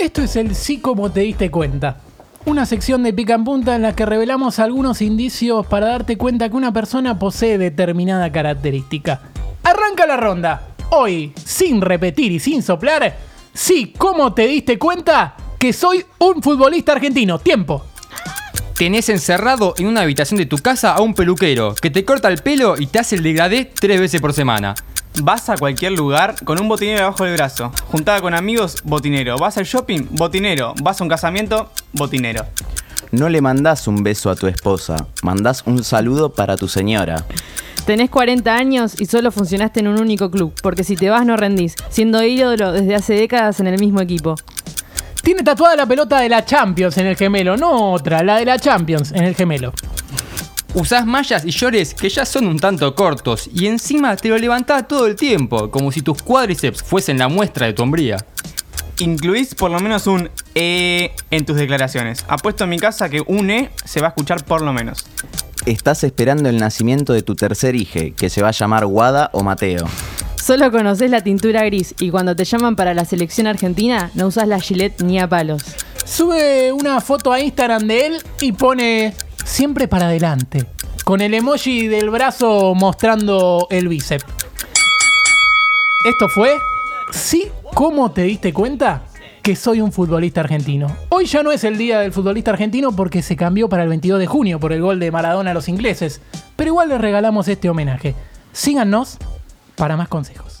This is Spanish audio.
Esto es el sí como te diste cuenta. Una sección de pica en punta en la que revelamos algunos indicios para darte cuenta que una persona posee determinada característica. Arranca la ronda. Hoy, sin repetir y sin soplar, sí, ¿cómo te diste cuenta que soy un futbolista argentino? Tiempo. Tenés encerrado en una habitación de tu casa a un peluquero que te corta el pelo y te hace el degradé tres veces por semana. Vas a cualquier lugar con un botinero abajo del brazo. Juntada con amigos, botinero. Vas al shopping, botinero. Vas a un casamiento, botinero. No le mandás un beso a tu esposa, mandás un saludo para tu señora. Tenés 40 años y solo funcionaste en un único club, porque si te vas no rendís, siendo ídolo desde hace décadas en el mismo equipo. Tiene tatuada la pelota de la Champions en el gemelo, no otra, la de la Champions en el gemelo. Usás mallas y llores que ya son un tanto cortos y encima te lo levantás todo el tiempo, como si tus cuádriceps fuesen la muestra de tu hombría. Incluís por lo menos un E en tus declaraciones. Apuesto en mi casa que un E se va a escuchar por lo menos. Estás esperando el nacimiento de tu tercer hijo, que se va a llamar Guada o Mateo. Solo conoces la tintura gris y cuando te llaman para la selección argentina no usas la gilet ni a palos. Sube una foto a Instagram de él y pone siempre para adelante, con el emoji del brazo mostrando el bíceps. Esto fue, sí, ¿cómo te diste cuenta? que soy un futbolista argentino. Hoy ya no es el día del futbolista argentino porque se cambió para el 22 de junio por el gol de Maradona a los ingleses, pero igual les regalamos este homenaje. Síganos para más consejos.